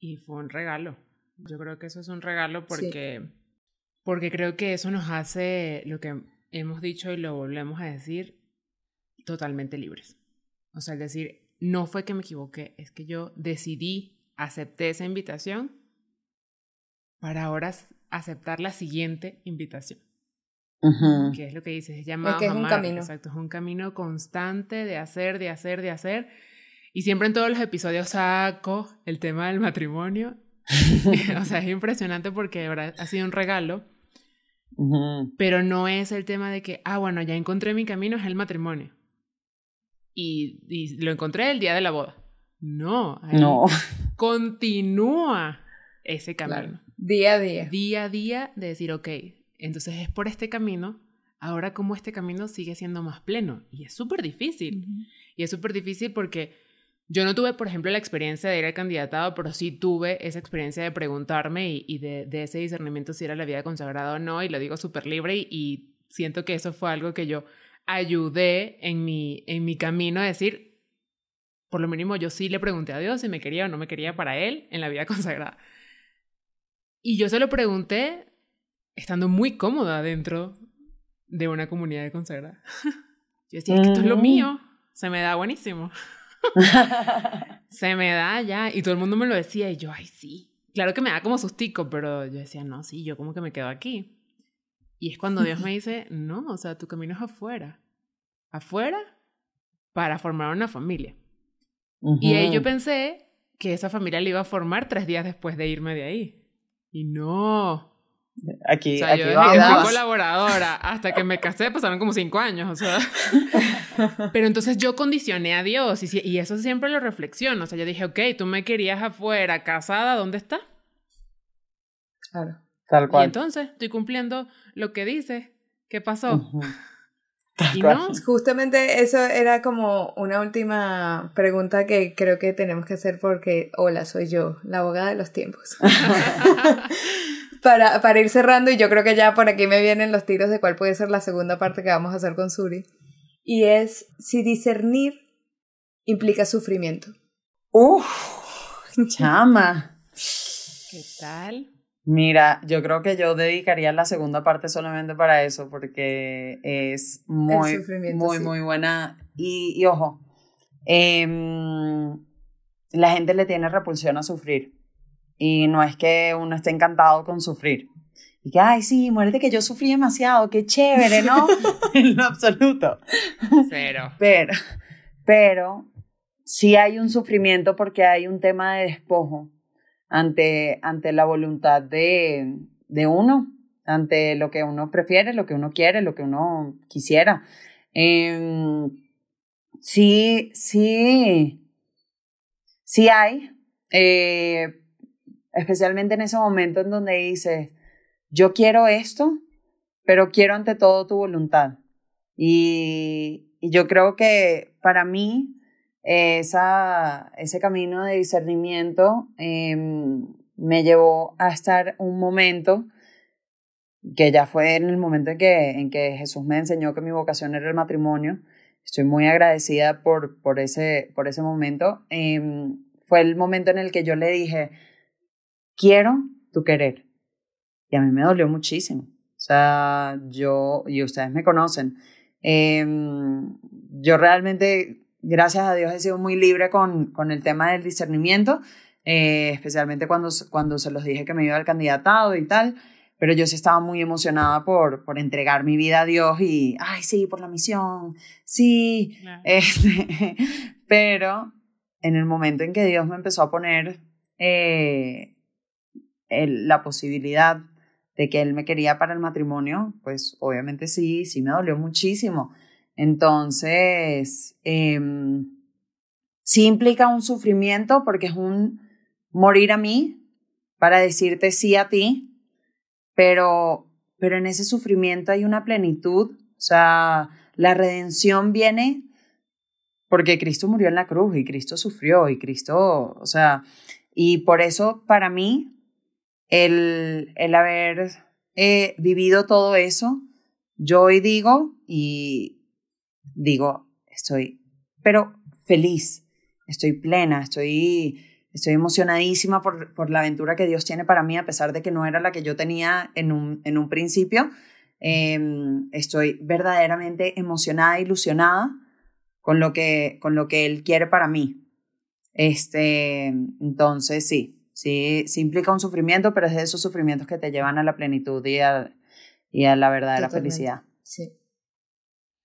Y fue un regalo. Yo creo que eso es un regalo porque, porque creo que eso nos hace lo que hemos dicho y lo volvemos a decir, totalmente libres. O sea, es decir, no fue que me equivoqué, es que yo decidí, acepté esa invitación para ahora aceptar la siguiente invitación. Que es lo que dices, es llamado es un camino. Exacto, es un camino constante de hacer, de hacer, de hacer. Y siempre en todos los episodios saco el tema del matrimonio. o sea, es impresionante porque ha sido un regalo. Pero no es el tema de que, ah, bueno, ya encontré mi camino, es el matrimonio y, lo encontré el día de la boda. No, no. continúa ese camino. Día a día. Día a día de decir, ok, entonces es por este camino, ahora como este camino sigue siendo más pleno. Y es súper difícil. Y es súper difícil porque yo no tuve, por ejemplo, la experiencia de ir al candidatado, pero sí tuve esa experiencia de preguntarme y, de, ese discernimiento si era la vida consagrada o no, y lo digo súper libre y siento que eso fue algo que yo ayudé en mi, en mi camino a decir, por lo mínimo yo sí le pregunté a Dios si me quería o no me quería para Él en la vida consagrada. Y yo se lo pregunté estando muy cómoda dentro de una comunidad de consagrada. Yo decía, que esto es lo mío, se me da buenísimo. se me da ya. Y todo el mundo me lo decía y yo, ay, sí. Claro que me da como sustico, pero yo decía, no, sí, yo como que me quedo aquí. Y es cuando Dios me dice, no, o sea, tu camino es afuera. Afuera para formar una familia. Y ahí yo pensé que esa familia la iba a formar tres días después de irme de ahí. Y no. Aquí, o sea, aquí yo fui colaboradora hasta que me casé, pasaron como cinco años, o sea. Pero entonces yo condicioné a Dios y, y eso siempre lo reflexiono. O sea, yo dije, ok, tú me querías afuera, casada, ¿dónde está? Claro. Tal cual. Y entonces estoy cumpliendo lo que dice. ¿Qué pasó? y no. Justamente eso era como una última pregunta que creo que tenemos que hacer porque, hola, soy yo, la abogada de los tiempos. para, para ir cerrando, y yo creo que ya por aquí me vienen los tiros de cuál puede ser la segunda parte que vamos a hacer con Suri. Y es si discernir implica sufrimiento. Uf, chama. ¿Qué tal? Mira, yo creo que yo dedicaría la segunda parte solamente para eso, porque es muy, muy, muy buena. Y, y ojo, em, la gente le tiene repulsión a sufrir. Y no es que uno esté encantado con sufrir. Y que, ay, sí, muérete que yo sufrí demasiado, qué chévere, ¿no? en lo absoluto. Cero. Pero, pero sí hay un sufrimiento porque hay un tema de despojo ante, ante la voluntad de, de uno, ante lo que uno prefiere, lo que uno quiere, lo que uno quisiera. Em, sí, sí, sí hay, eh, especialmente en ese momento en donde dices, yo quiero esto, pero quiero ante todo tu voluntad. Y, yo creo que para mí esa, ese camino de discernimiento em, me llevó a estar un momento que ya fue en el momento en que, en que Jesús me enseñó que mi vocación era el matrimonio. Estoy muy agradecida por, por, ese, por ese momento. Em, fue el momento en el que yo le dije, quiero tu querer. Y a mí me dolió muchísimo. O sea, yo, y ustedes me conocen, em, yo realmente, gracias a Dios, he sido muy libre con, con el tema del discernimiento, eh, especialmente cuando, cuando se los dije que me iba al candidatado y tal pero yo sí estaba muy emocionada por, por entregar mi vida a Dios y, ay, sí, por la misión, sí, este, pero en el momento en que Dios me empezó a poner eh, la posibilidad de que Él me quería para el matrimonio, pues obviamente sí, sí me dolió muchísimo. Entonces, em, sí implica un sufrimiento porque es un morir a mí para decirte sí a ti, pero, pero en ese sufrimiento hay una plenitud, o sea, la redención viene porque Cristo murió en la cruz y Cristo sufrió y Cristo, o sea, y por eso para mí el, el haber eh, vivido todo eso, yo hoy digo y digo, estoy, pero feliz, estoy plena, estoy Estoy emocionadísima por, por, la aventura que Dios tiene para mí, a pesar de que no era la que yo tenía en un, en un principio. Em, estoy verdaderamente emocionada, ilusionada con lo que, con lo que Él quiere para mí. Este, entonces, sí, sí, sí implica un sufrimiento, pero es de esos sufrimientos que te llevan a la plenitud y a, y a la verdadera felicidad. Sí.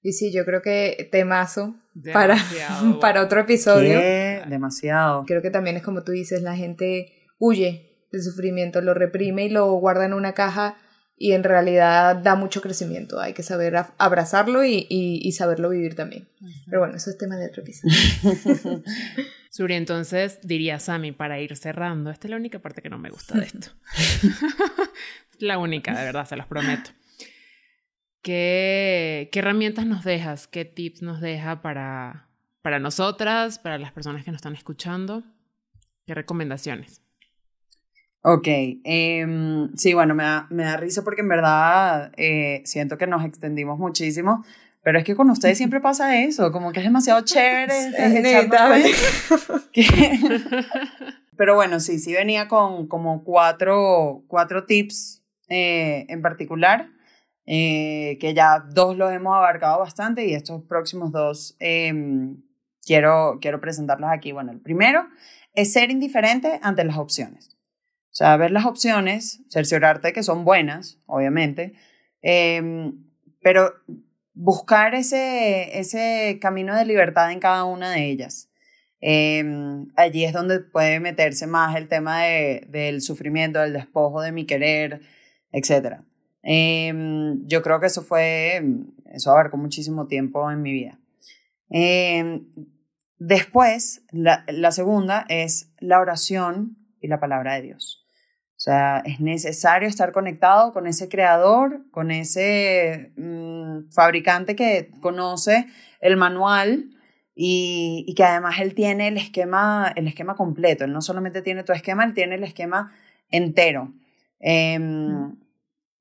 Y sí, yo creo que temazo para, para otro episodio. Demasiado. Creo que también es como tú dices, la gente huye del sufrimiento, lo reprime y lo guarda en una caja y en realidad da mucho crecimiento. Hay que saber abrazarlo y, y, saberlo vivir también. Pero bueno, eso es tema de otro episodio. Suri, entonces diría Sammy, para ir cerrando, esta es la única parte que no me gusta de esto. la única, de verdad, se los prometo. ¿Qué, ¿Qué herramientas nos dejas? ¿Qué tips nos deja para, para nosotras, para las personas que nos están escuchando? ¿Qué recomendaciones? Ok, em, sí, bueno, me da, me da risa porque en verdad eh, siento que nos extendimos muchísimo, pero es que con ustedes siempre pasa eso, como que es demasiado chévere. pero bueno, sí, sí venía con como cuatro, cuatro tips eh, en particular. Eh, que ya dos los hemos abarcado bastante y estos próximos dos em, quiero, quiero presentarlos aquí. Bueno, el primero es ser indiferente ante las opciones. O sea, ver las opciones, cerciorarte que son buenas, obviamente, em, pero buscar ese, ese camino de libertad en cada una de ellas. Em, allí es donde puede meterse más el tema de, del sufrimiento, del despojo de mi querer, etc. Em, yo creo que eso fue, eso abarcó muchísimo tiempo en mi vida. Em, después, la, segunda es la oración y la palabra de Dios. O sea, es necesario estar conectado con ese creador, con ese mm, fabricante que conoce el manual y, que además él tiene el esquema, el esquema completo. Él no solamente tiene tu esquema, él tiene el esquema entero. Eh,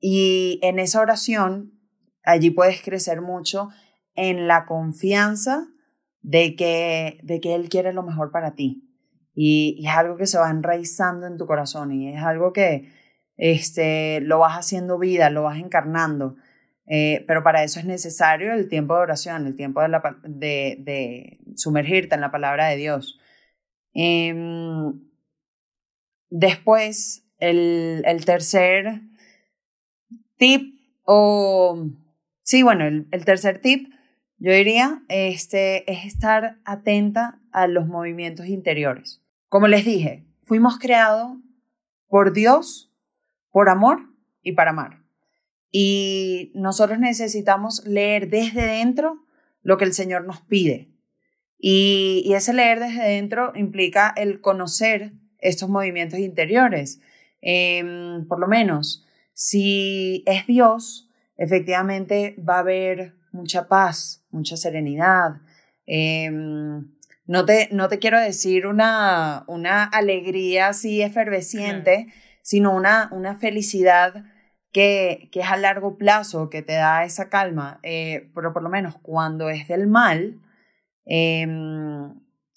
y en esa oración, allí puedes crecer mucho en la confianza de que, de que Él quiere lo mejor para ti. Y, es algo que se va enraizando en tu corazón y es algo que este, lo vas haciendo vida, lo vas encarnando. Eh, pero para eso es necesario el tiempo de oración, el tiempo de, la, de, de sumergirte en la palabra de Dios. Em, después, el, el, tercer tip, o sí, bueno, el, tercer tip, yo diría, este, es estar atenta a los movimientos interiores. Como les dije, fuimos creados por Dios, por amor y para amar. Y nosotros necesitamos leer desde dentro lo que el Señor nos pide. Y, ese leer desde dentro implica el conocer estos movimientos interiores. Em, por lo menos, si es Dios, efectivamente va a haber mucha paz, mucha serenidad. Em, no, te, no te quiero decir una, una alegría así efervesciente, sino una, una felicidad que, que, es a largo plazo, que te da esa calma, eh, pero por lo menos cuando es del mal, em,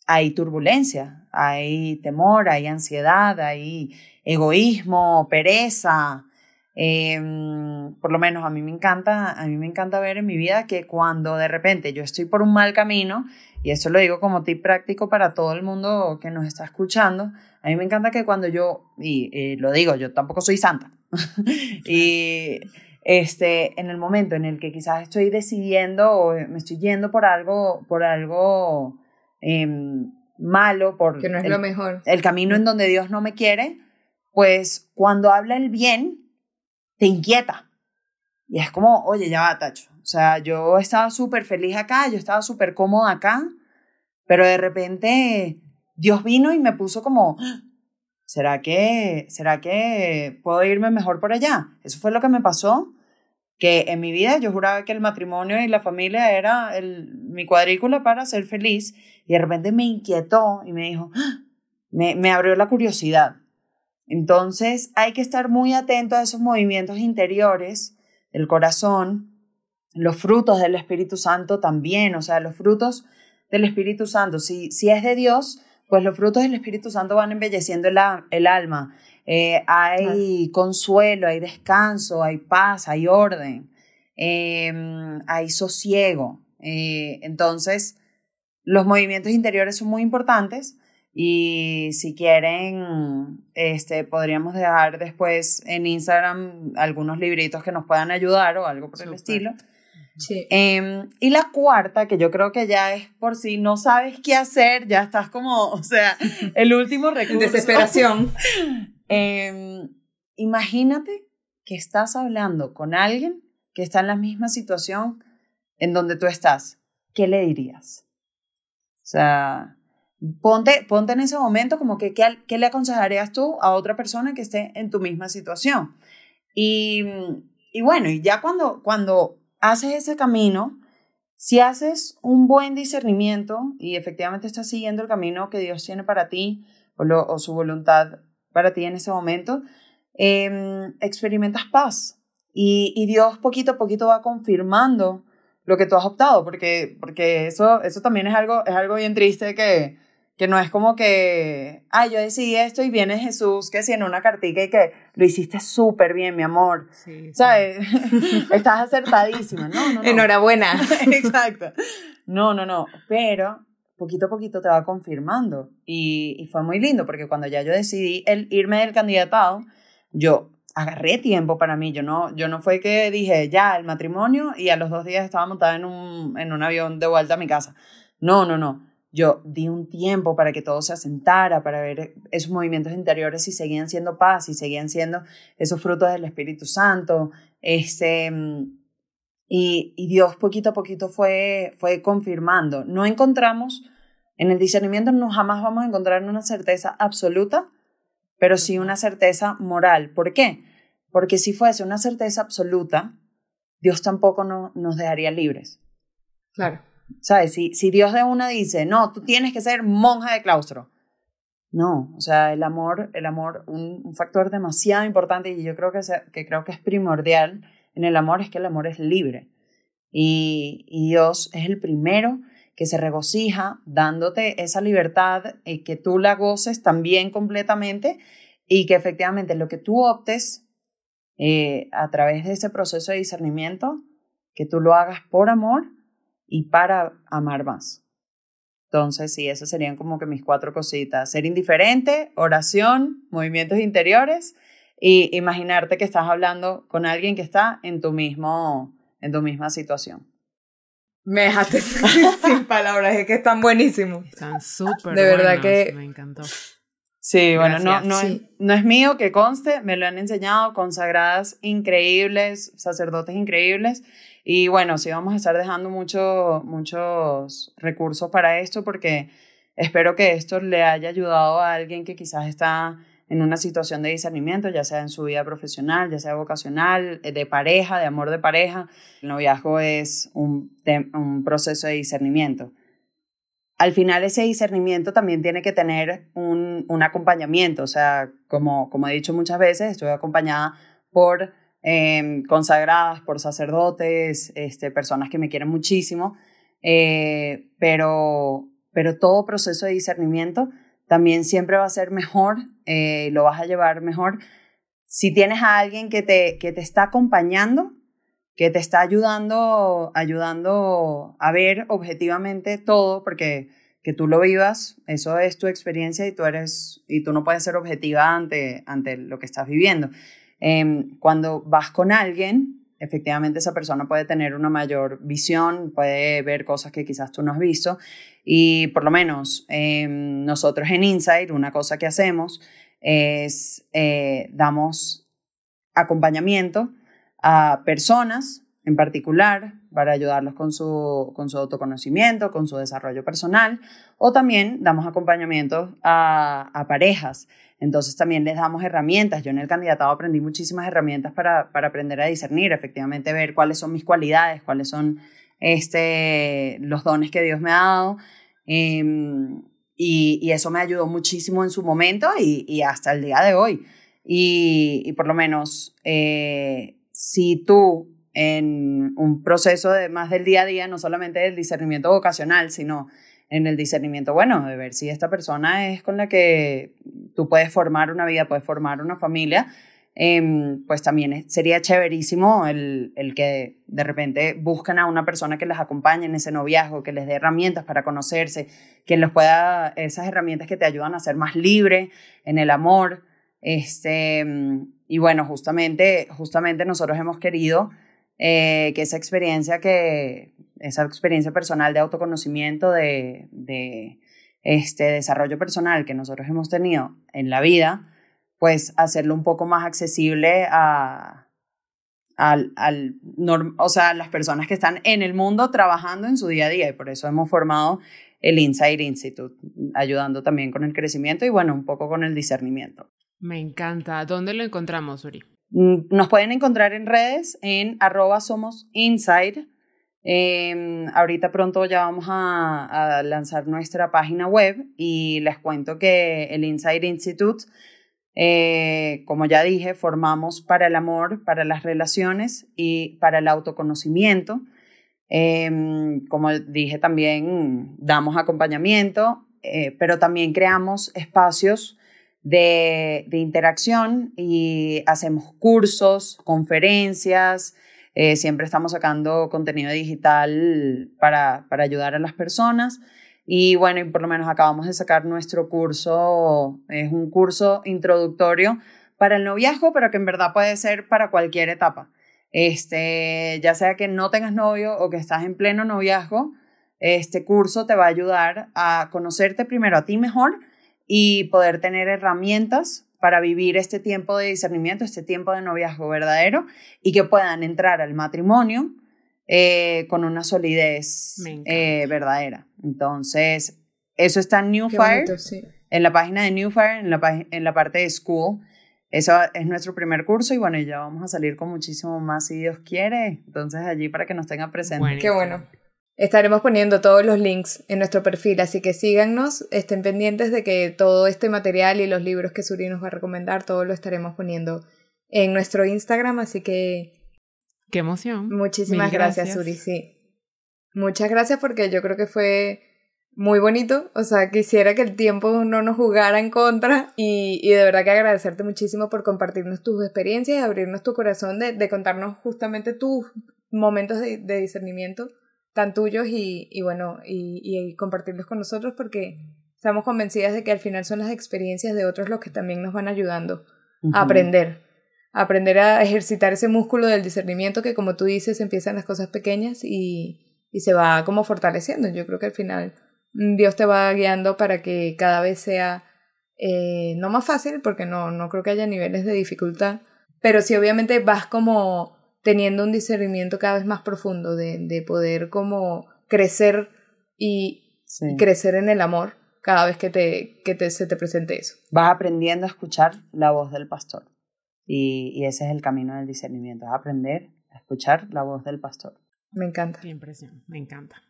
hay turbulencia, hay temor, hay ansiedad, hay egoísmo, pereza. Em, por lo menos a mí me encanta, a mí me encanta ver en mi vida que cuando de repente yo estoy por un mal camino, y eso lo digo como tip práctico para todo el mundo que nos está escuchando, a mí me encanta que cuando yo, y lo digo, yo tampoco soy santa, y este, en el momento en el que quizás estoy decidiendo o me estoy yendo por algo, por algo em, malo, por que no es el, lo mejor. el camino en donde Dios no me quiere, pues cuando habla el bien, te inquieta. Y es como, oye, ya va, Tacho. O sea, yo estaba súper feliz acá, yo estaba súper cómoda acá, pero de repente Dios vino y me puso como, ¿será que, ¿será que puedo irme mejor por allá? Eso fue lo que me pasó, que en mi vida yo juraba que el matrimonio y la familia era el, mi cuadrícula para ser feliz y de repente me inquietó y me dijo, ¡Ah! me, me abrió la curiosidad. Entonces hay que estar muy atento a esos movimientos interiores del corazón, los frutos del Espíritu Santo también, o sea, los frutos del Espíritu Santo, si, si es de Dios, pues los frutos del Espíritu Santo van embelleciendo el, el alma. Eh, hay consuelo, hay descanso, hay paz, hay orden, em, hay sosiego. Eh, entonces, los movimientos interiores son muy importantes y si quieren, este, podríamos dejar después en Instagram algunos libritos que nos puedan ayudar o algo por el estilo. Sí. Em, y la cuarta, que yo creo que ya es por si no sabes qué hacer, ya estás como, o sea, el último recurso. Desesperación. Em, imagínate que estás hablando con alguien que está en la misma situación en donde tú estás. ¿Qué le dirías? O sea, ponte, ponte en ese momento como que ¿qué, qué le aconsejarías tú a otra persona que esté en tu misma situación. Y, y bueno, y ya cuando, cuando haces ese camino, si haces un buen discernimiento y efectivamente estás siguiendo el camino que Dios tiene para ti o, o su voluntad para ti en ese momento, eh, experimentas paz. Y, y, Dios poquito a poquito va confirmando lo que tú has optado, porque, porque eso, eso también es algo, es algo bien triste que, que no es como que, ay, yo decidí esto y viene Jesús, que si en una cartica y que lo hiciste súper bien, mi amor. Sí, ¿Sabes? Estás acertadísima. No, no, no. Enhorabuena. Exacto. No, no, no. Pero poquito a poquito te va confirmando. Y, y fue muy lindo porque cuando ya yo decidí el irme del candidatado, yo agarré tiempo para mí. Yo no, yo no fue que dije, ya, el matrimonio y a los dos días estaba montada en un, en un avión de vuelta a mi casa. No, no, no yo di un tiempo para que todo se asentara, para ver esos movimientos interiores si seguían siendo paz, si seguían siendo esos frutos del Espíritu Santo. Este, y, y Dios poquito a poquito fue, fue confirmando. No encontramos, en el discernimiento no jamás vamos a encontrar una certeza absoluta, pero sí una certeza moral. ¿Por qué? Porque si fuese una certeza absoluta, Dios tampoco no, nos dejaría libres. Claro. ¿Sabes? Si, si Dios de una dice, no, tú tienes que ser monja de claustro. No, o sea, el amor, el amor, un, factor demasiado importante y yo creo que, que creo que es primordial en el amor es que el amor es libre. Y, y Dios es el primero que se regocija dándote esa libertad y que tú la goces también completamente y que efectivamente lo que tú optes eh, a través de ese proceso de discernimiento que tú lo hagas por amor y para amar más. Entonces, sí, esas serían como que mis cuatro cositas. Ser indiferente, oración, movimientos interiores y imaginarte que estás hablando con alguien que está en tu, mismo, en tu misma situación. Me dejaste sin palabras, es que están buenísimos. Están súper De verdad que me encantó. Sí, bueno, no, no, Es, no es mío que conste, me lo han enseñado consagradas increíbles, sacerdotes increíbles. Y bueno, sí vamos a estar dejando mucho, muchos recursos para esto porque espero que esto le haya ayudado a alguien que quizás está en una situación de discernimiento, ya sea en su vida profesional, ya sea vocacional, de pareja, de amor de pareja. El noviazgo es un, un proceso de discernimiento. Al final ese discernimiento también tiene que tener un, un acompañamiento, o sea, como, como he dicho muchas veces, estoy acompañada por Em, consagradas por sacerdotes, este, personas que me quieren muchísimo, eh, pero, pero todo proceso de discernimiento también siempre va a ser mejor, eh, lo vas a llevar mejor si tienes a alguien que te, que te está acompañando, que te está ayudando, ayudando a ver objetivamente todo, porque que tú lo vivas, eso es tu experiencia y tú eres, y tú no puedes ser objetiva ante, ante lo que estás viviendo. Em, cuando vas con alguien, efectivamente esa persona puede tener una mayor visión, puede ver cosas que quizás tú no has visto. Y por lo menos em, nosotros en Insight, una cosa que hacemos es eh, damos acompañamiento a personas en particular para ayudarlos con su, con su autoconocimiento, con su desarrollo personal, o también damos acompañamiento a, a parejas entonces también les damos herramientas. Yo en el candidatado aprendí muchísimas herramientas para, para aprender a discernir, efectivamente ver cuáles son mis cualidades, cuáles son este, los dones que Dios me ha dado. Em, y, y, eso me ayudó muchísimo en su momento y, y hasta el día de hoy. Y, y por lo menos, eh, si tú en un proceso de más del día a día, no solamente del discernimiento vocacional, sino en el discernimiento, bueno, de ver si esta persona es con la que tú puedes formar una vida, puedes formar una familia, em, pues también sería chéverísimo el, el, que de repente buscan a una persona que las acompañe en ese noviazgo, que les dé herramientas para conocerse, que les pueda, esas herramientas que te ayudan a ser más libre en el amor. Este, y bueno, justamente, justamente nosotros hemos querido eh, que esa experiencia que, esa experiencia personal de autoconocimiento, de, este desarrollo personal que nosotros hemos tenido en la vida, pues hacerlo un poco más accesible a, al, al o sea, las personas que están en el mundo trabajando en su día a día y por eso hemos formado el Insight Institute, ayudando también con el crecimiento y bueno, un poco con el discernimiento. Me encanta. ¿Dónde lo encontramos, Uri? Mm, nos pueden encontrar en redes en arroba somos inside Em, ahorita pronto ya vamos a, lanzar nuestra página web y les cuento que el Inside Institute, eh, como ya dije, formamos para el amor, para las relaciones y para el autoconocimiento. Em, como dije, también damos acompañamiento, eh, pero también creamos espacios de, interacción y hacemos cursos, conferencias, eh, siempre estamos sacando contenido digital para, para ayudar a las personas. Y bueno, y por lo menos acabamos de sacar nuestro curso, es un curso introductorio para el noviazgo, pero que en verdad puede ser para cualquier etapa. Este, ya sea que no tengas novio o que estás en pleno noviazgo, este curso te va a ayudar a conocerte primero a ti mejor y poder tener herramientas para vivir este tiempo de discernimiento, este tiempo de noviazgo verdadero y que puedan entrar al matrimonio eh, con una solidez eh, verdadera. Entonces, eso está en New Fire, en la página de New Fire, en la, en la parte de School. Eso es nuestro primer curso y bueno, ya vamos a salir con muchísimo más si Dios quiere. Entonces allí para que nos tenga presente. Qué bueno. Estaremos poniendo todos los links en nuestro perfil, así que síganos, estén pendientes de que todo este material y los libros que Suri nos va a recomendar, todo lo estaremos poniendo en nuestro Instagram, así que... ¡Qué emoción! Muchísimas gracias, Suri, sí. Muchas gracias porque yo creo que fue muy bonito, o sea, quisiera que el tiempo no nos jugara en contra y, y de verdad que agradecerte muchísimo por compartirnos tus experiencias y abrirnos tu corazón de, de contarnos justamente tus momentos de, discernimiento tan tuyos y, y bueno, y, y, compartirlos con nosotros porque estamos convencidas de que al final son las experiencias de otros los que también nos van ayudando a aprender, a aprender a ejercitar ese músculo del discernimiento que como tú dices empiezan las cosas pequeñas y, y se va como fortaleciendo. Yo creo que al final mm, Dios te va guiando para que cada vez sea eh, no más fácil, porque no, no creo que haya niveles de dificultad, pero sí obviamente vas como teniendo un discernimiento cada vez más profundo de, de poder como crecer y, crecer en el amor cada vez que, te, que te, se te presente eso. Vas aprendiendo a escuchar la voz del pastor y, y ese es el camino del discernimiento, aprender a escuchar la voz del pastor. Me encanta. Qué impresión, me encanta.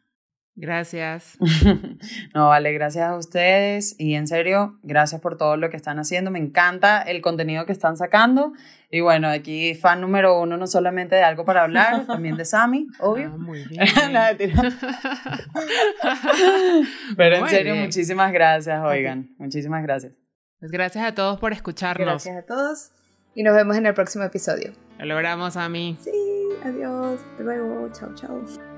Gracias. no, vale, gracias a ustedes y en serio, gracias por todo lo que están haciendo. Me encanta el contenido que están sacando. Y bueno, aquí fan número uno, no solamente de algo para hablar, también de Sami, obvio. Ah, muy bien. Pero en serio, muchísimas gracias, oigan. Muchísimas gracias. Pues gracias a todos por escucharnos. Gracias a todos y nos vemos en el próximo episodio. Lo logramos, Sami. Sí, adiós. Hasta luego. Chao, chao.